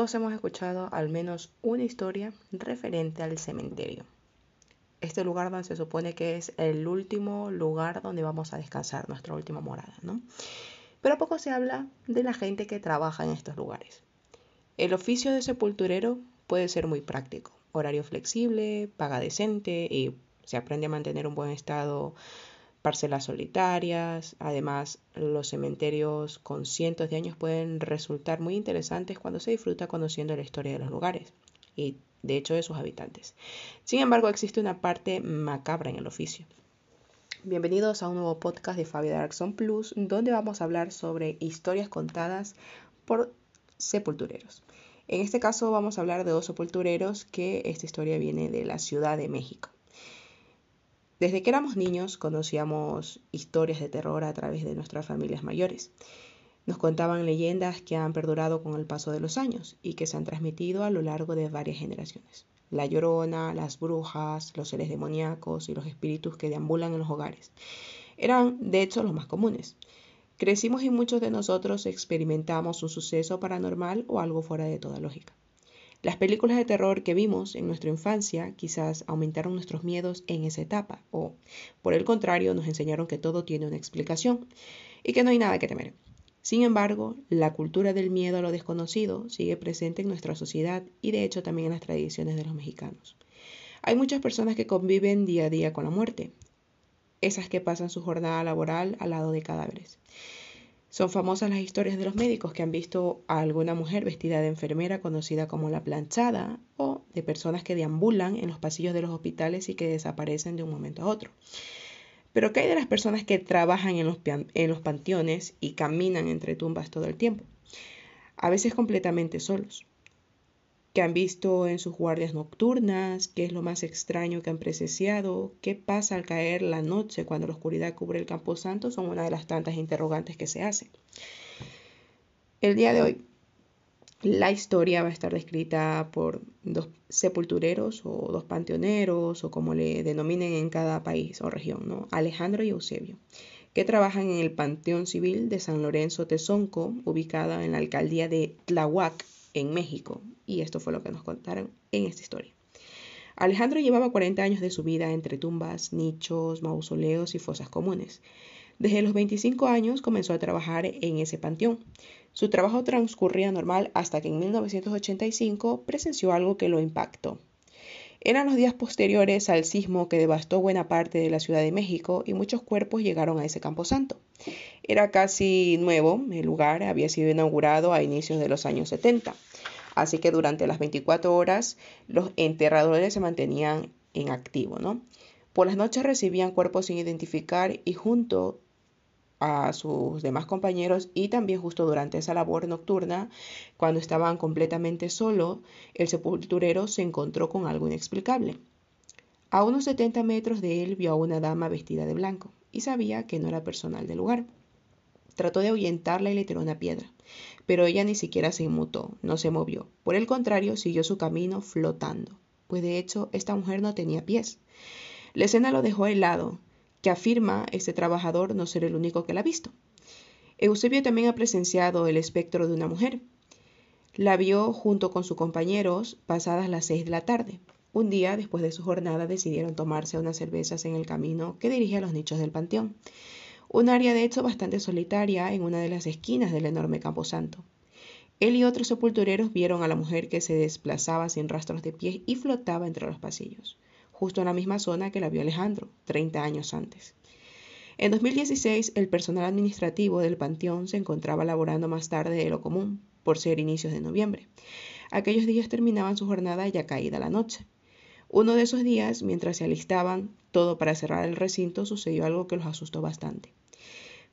Todos hemos escuchado al menos una historia referente al cementerio. Este lugar donde se supone que es el último lugar donde vamos a descansar, nuestra última morada, ¿no? Pero poco se habla de la gente que trabaja en estos lugares. El oficio de sepulturero puede ser muy práctico, horario flexible, paga decente y se aprende a mantener un buen estado parcelas solitarias. Además, los cementerios con cientos de años pueden resultar muy interesantes cuando se disfruta conociendo la historia de los lugares y, de hecho, de sus habitantes. Sin embargo, existe una parte macabra en el oficio. Bienvenidos a un nuevo podcast de Fabio Darkson Plus, donde vamos a hablar sobre historias contadas por sepultureros. En este caso vamos a hablar de dos sepultureros que esta historia viene de la Ciudad de México. Desde que éramos niños conocíamos historias de terror a través de nuestras familias mayores. Nos contaban leyendas que han perdurado con el paso de los años y que se han transmitido a lo largo de varias generaciones. La llorona, las brujas, los seres demoníacos y los espíritus que deambulan en los hogares. Eran, de hecho, los más comunes. Crecimos y muchos de nosotros experimentamos un suceso paranormal o algo fuera de toda lógica. Las películas de terror que vimos en nuestra infancia quizás aumentaron nuestros miedos en esa etapa o, por el contrario, nos enseñaron que todo tiene una explicación y que no hay nada que temer. Sin embargo, la cultura del miedo a lo desconocido sigue presente en nuestra sociedad y de hecho también en las tradiciones de los mexicanos. Hay muchas personas que conviven día a día con la muerte, esas que pasan su jornada laboral al lado de cadáveres. Son famosas las historias de los médicos que han visto a alguna mujer vestida de enfermera conocida como la planchada o de personas que deambulan en los pasillos de los hospitales y que desaparecen de un momento a otro. Pero ¿qué hay de las personas que trabajan en los, en los panteones y caminan entre tumbas todo el tiempo? A veces completamente solos que han visto en sus guardias nocturnas, qué es lo más extraño que han presenciado, qué pasa al caer la noche cuando la oscuridad cubre el campo santo, son una de las tantas interrogantes que se hacen. El día de hoy, la historia va a estar descrita por dos sepultureros o dos panteoneros o como le denominen en cada país o región, ¿no? Alejandro y Eusebio, que trabajan en el Panteón Civil de San Lorenzo Tezonco, ubicada en la alcaldía de Tlahuac, en México, y esto fue lo que nos contaron en esta historia. Alejandro llevaba 40 años de su vida entre tumbas, nichos, mausoleos y fosas comunes. Desde los 25 años comenzó a trabajar en ese panteón. Su trabajo transcurría normal hasta que en 1985 presenció algo que lo impactó. Eran los días posteriores al sismo que devastó buena parte de la Ciudad de México y muchos cuerpos llegaron a ese camposanto. Era casi nuevo, el lugar había sido inaugurado a inicios de los años 70, así que durante las 24 horas los enterradores se mantenían en activo, ¿no? Por las noches recibían cuerpos sin identificar y junto a sus demás compañeros y también justo durante esa labor nocturna, cuando estaban completamente solos, el sepulturero se encontró con algo inexplicable. A unos 70 metros de él vio a una dama vestida de blanco y sabía que no era personal del lugar. Trató de ahuyentarla y le tiró una piedra, pero ella ni siquiera se inmutó, no se movió. Por el contrario, siguió su camino flotando, pues de hecho esta mujer no tenía pies. La escena lo dejó helado, que afirma este trabajador no ser el único que la ha visto. Eusebio también ha presenciado el espectro de una mujer. La vio junto con sus compañeros pasadas las seis de la tarde. Un día, después de su jornada, decidieron tomarse unas cervezas en el camino que dirige a los nichos del panteón. Un área de hecho bastante solitaria en una de las esquinas del enorme camposanto. Él y otros sepultureros vieron a la mujer que se desplazaba sin rastros de pies y flotaba entre los pasillos justo en la misma zona que la vio Alejandro, 30 años antes. En 2016, el personal administrativo del Panteón se encontraba laborando más tarde de lo común, por ser inicios de noviembre. Aquellos días terminaban su jornada ya caída la noche. Uno de esos días, mientras se alistaban todo para cerrar el recinto, sucedió algo que los asustó bastante.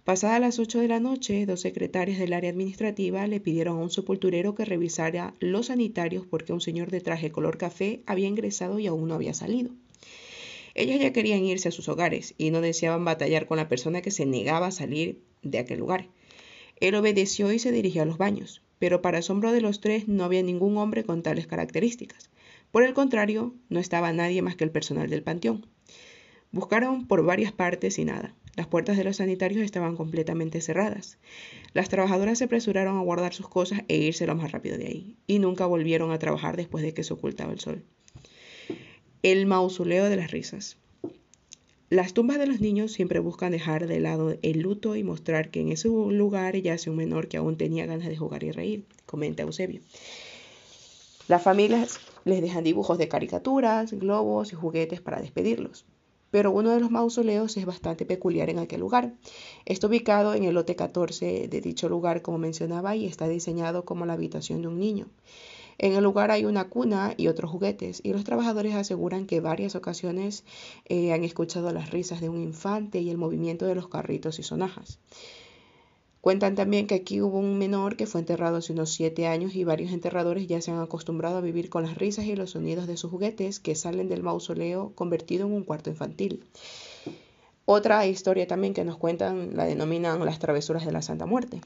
Pasadas las ocho de la noche, dos secretarias del área administrativa le pidieron a un sepulturero que revisara los sanitarios porque un señor de traje color café había ingresado y aún no había salido. Ellas ya querían irse a sus hogares y no deseaban batallar con la persona que se negaba a salir de aquel lugar. Él obedeció y se dirigió a los baños, pero para asombro de los tres no había ningún hombre con tales características. Por el contrario, no estaba nadie más que el personal del panteón. Buscaron por varias partes y nada. Las puertas de los sanitarios estaban completamente cerradas. Las trabajadoras se apresuraron a guardar sus cosas e irse lo más rápido de ahí, y nunca volvieron a trabajar después de que se ocultaba el sol. El mausoleo de las risas. Las tumbas de los niños siempre buscan dejar de lado el luto y mostrar que en ese lugar yace un menor que aún tenía ganas de jugar y reír, comenta Eusebio. Las familias les dejan dibujos de caricaturas, globos y juguetes para despedirlos. Pero uno de los mausoleos es bastante peculiar en aquel lugar. Está ubicado en el lote 14 de dicho lugar, como mencionaba, y está diseñado como la habitación de un niño. En el lugar hay una cuna y otros juguetes, y los trabajadores aseguran que varias ocasiones eh, han escuchado las risas de un infante y el movimiento de los carritos y sonajas. Cuentan también que aquí hubo un menor que fue enterrado hace unos siete años y varios enterradores ya se han acostumbrado a vivir con las risas y los sonidos de sus juguetes que salen del mausoleo convertido en un cuarto infantil. Otra historia también que nos cuentan la denominan las travesuras de la Santa Muerte.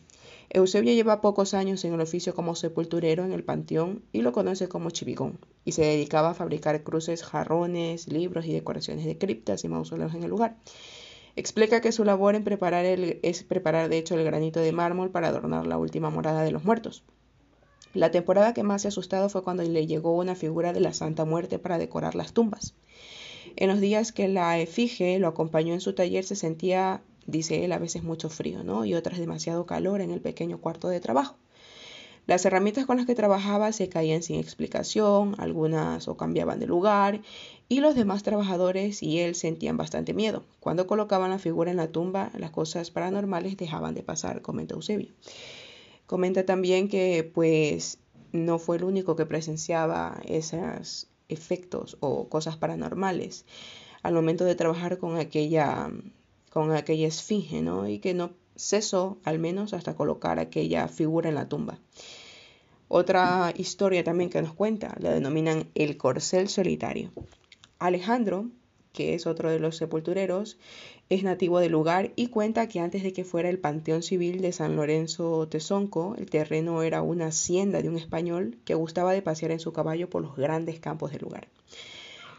Eusebio lleva pocos años en el oficio como sepulturero en el panteón y lo conoce como chivigón, y se dedicaba a fabricar cruces, jarrones, libros y decoraciones de criptas y mausoleos en el lugar. Explica que su labor en preparar es preparar de hecho el granito de mármol para adornar la última morada de los muertos. La temporada que más se asustado fue cuando le llegó una figura de la Santa Muerte para decorar las tumbas. En los días que la efigie lo acompañó en su taller se sentía dice él, a veces mucho frío, ¿no? Y otras demasiado calor en el pequeño cuarto de trabajo. Las herramientas con las que trabajaba se caían sin explicación, algunas o cambiaban de lugar, y los demás trabajadores y él sentían bastante miedo. Cuando colocaban la figura en la tumba, las cosas paranormales dejaban de pasar, comenta Eusebio. Comenta también que pues no fue el único que presenciaba esos efectos o cosas paranormales al momento de trabajar con aquella con aquella esfinge, ¿no? Y que no cesó al menos hasta colocar aquella figura en la tumba. Otra historia también que nos cuenta, la denominan el corcel solitario. Alejandro, que es otro de los sepultureros, es nativo del lugar y cuenta que antes de que fuera el Panteón Civil de San Lorenzo Tezonco, el terreno era una hacienda de un español que gustaba de pasear en su caballo por los grandes campos del lugar.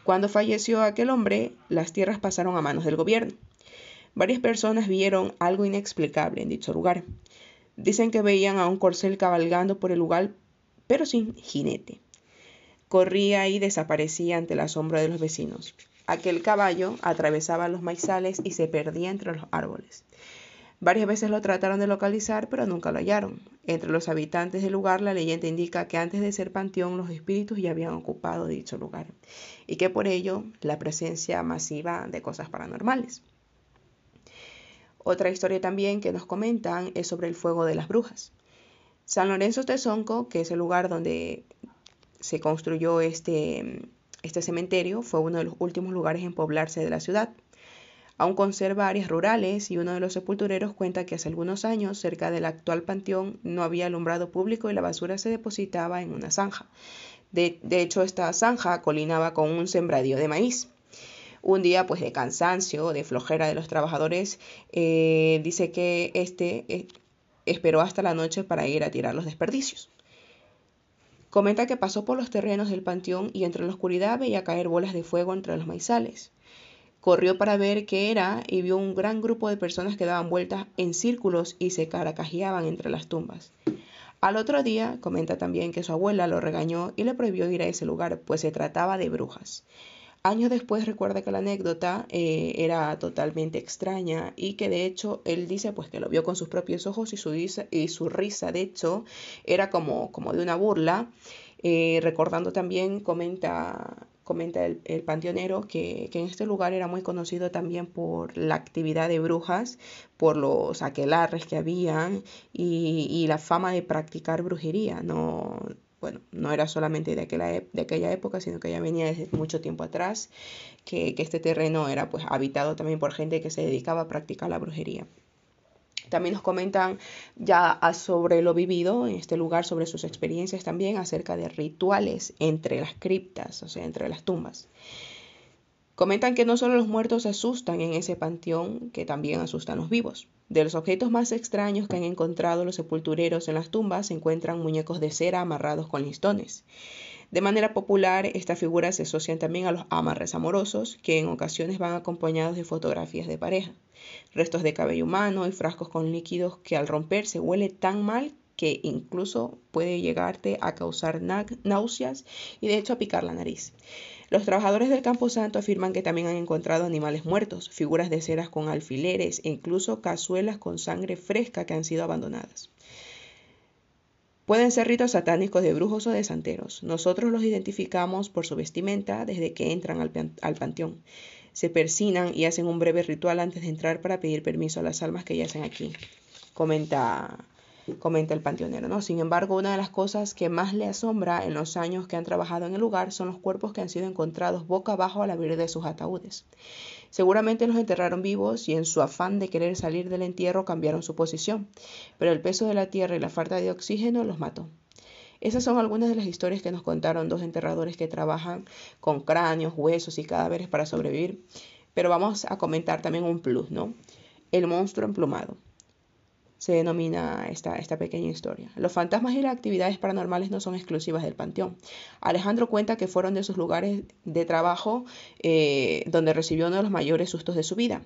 Cuando falleció aquel hombre, las tierras pasaron a manos del gobierno Varias personas vieron algo inexplicable en dicho lugar. Dicen que veían a un corcel cabalgando por el lugar, pero sin jinete. Corría y desaparecía ante la sombra de los vecinos. Aquel caballo atravesaba los maizales y se perdía entre los árboles. Varias veces lo trataron de localizar, pero nunca lo hallaron. Entre los habitantes del lugar, la leyenda indica que antes de ser panteón, los espíritus ya habían ocupado dicho lugar, y que por ello la presencia masiva de cosas paranormales. Otra historia también que nos comentan es sobre el fuego de las brujas. San Lorenzo Tezonco, que es el lugar donde se construyó este, este cementerio, fue uno de los últimos lugares en poblarse de la ciudad. Aún conserva áreas rurales y uno de los sepultureros cuenta que hace algunos años, cerca del actual panteón, no había alumbrado público y la basura se depositaba en una zanja. De, de hecho, esta zanja colinaba con un sembradío de maíz un día pues de cansancio, de flojera de los trabajadores, eh, dice que este eh, esperó hasta la noche para ir a tirar los desperdicios. Comenta que pasó por los terrenos del panteón y entre la oscuridad veía caer bolas de fuego entre los maizales. Corrió para ver qué era y vio un gran grupo de personas que daban vueltas en círculos y se caracajeaban entre las tumbas. Al otro día, comenta también que su abuela lo regañó y le prohibió ir a ese lugar, pues se trataba de brujas. Años después recuerda que la anécdota eh, era totalmente extraña y que de hecho él dice pues que lo vio con sus propios ojos y su, y su risa de hecho era como, como de una burla. Eh, recordando también, comenta, comenta el, panteonero que, que, en este lugar era muy conocido también por la actividad de brujas, por los aquelarres que habían y, y la fama de practicar brujería. No, bueno, no era solamente de aquella, época, sino que ya venía desde mucho tiempo atrás, que, este terreno era pues habitado también por gente que se dedicaba a practicar la brujería. También nos comentan ya sobre lo vivido en este lugar, sobre sus experiencias también acerca de rituales entre las criptas, o sea, entre las tumbas. Comentan que no solo los muertos asustan en ese panteón, que también asustan los vivos. De los objetos más extraños que han encontrado los sepultureros en las tumbas se encuentran muñecos de cera amarrados con listones. De manera popular, estas figuras se asocian también a los amarres amorosos, que en ocasiones van acompañados de fotografías de pareja, restos de cabello humano y frascos con líquidos que al romperse huele tan mal que incluso puede llegarte a causar náuseas y de hecho a picar la nariz. Los trabajadores del Campo Santo afirman que también han encontrado animales muertos, figuras de ceras con alfileres e incluso cazuelas con sangre fresca que han sido abandonadas. Pueden ser ritos satánicos de brujos o de santeros. Nosotros los identificamos por su vestimenta desde que entran al, al panteón. Se persinan y hacen un breve ritual antes de entrar para pedir permiso a las almas que yacen aquí. Comenta comenta el panteonero. ¿no? Sin embargo, una de las cosas que más le asombra en los años que han trabajado en el lugar son los cuerpos que han sido encontrados boca abajo al abrir de sus ataúdes. Seguramente los enterraron vivos y en su afán de querer salir del entierro cambiaron su posición, pero el peso de la tierra y la falta de oxígeno los mató. Esas son algunas de las historias que nos contaron dos enterradores que trabajan con cráneos, huesos y cadáveres para sobrevivir. Pero vamos a comentar también un plus, ¿no? El monstruo emplumado se denomina esta, pequeña historia. Los fantasmas y las actividades paranormales no son exclusivas del panteón. Alejandro cuenta que fueron de sus lugares de trabajo eh, donde recibió uno de los mayores sustos de su vida.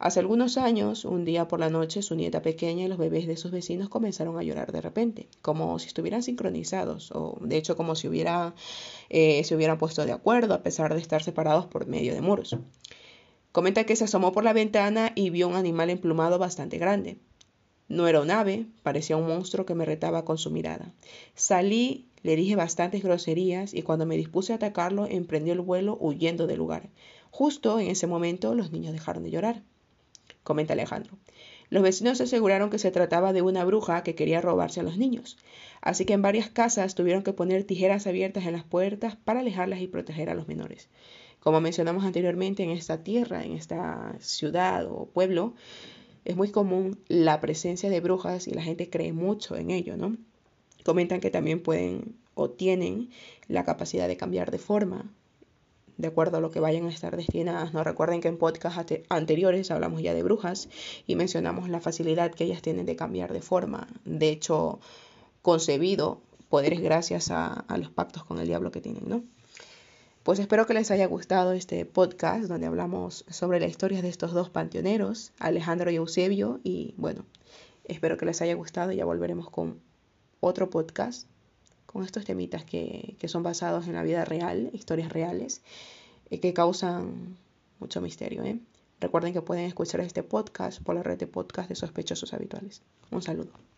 Hace algunos años, un día por la noche, su nieta pequeña y los bebés de sus vecinos comenzaron a llorar de repente, como si estuvieran sincronizados, o de hecho como si hubiera, eh, se hubieran puesto de acuerdo a pesar de estar separados por medio de muros. Comenta que se asomó por la ventana y vio un animal emplumado bastante grande. No era un ave, parecía un monstruo que me retaba con su mirada. Salí, le dije bastantes groserías y cuando me dispuse a atacarlo emprendió el vuelo huyendo del lugar. Justo en ese momento los niños dejaron de llorar. Comenta Alejandro. Los vecinos aseguraron que se trataba de una bruja que quería robarse a los niños, así que en varias casas tuvieron que poner tijeras abiertas en las puertas para alejarlas y proteger a los menores. Como mencionamos anteriormente, en esta tierra, en esta ciudad o pueblo, es muy común la presencia de brujas y la gente cree mucho en ello, ¿no? Comentan que también pueden o tienen la capacidad de cambiar de forma de acuerdo a lo que vayan a estar destinadas. No recuerden que en podcast anteriores hablamos ya de brujas y mencionamos la facilidad que ellas tienen de cambiar de forma. De hecho, concebido poderes gracias a, a los pactos con el diablo que tienen, ¿no? Pues espero que les haya gustado este podcast donde hablamos sobre la historia de estos dos panteoneros, Alejandro y Eusebio, y bueno, espero que les haya gustado y ya volveremos con otro podcast con estos temitas que, son basados en la vida real, historias reales, y que causan mucho misterio. ¿eh? Recuerden que pueden escuchar este podcast por la red de podcast de sospechosos habituales. Un saludo.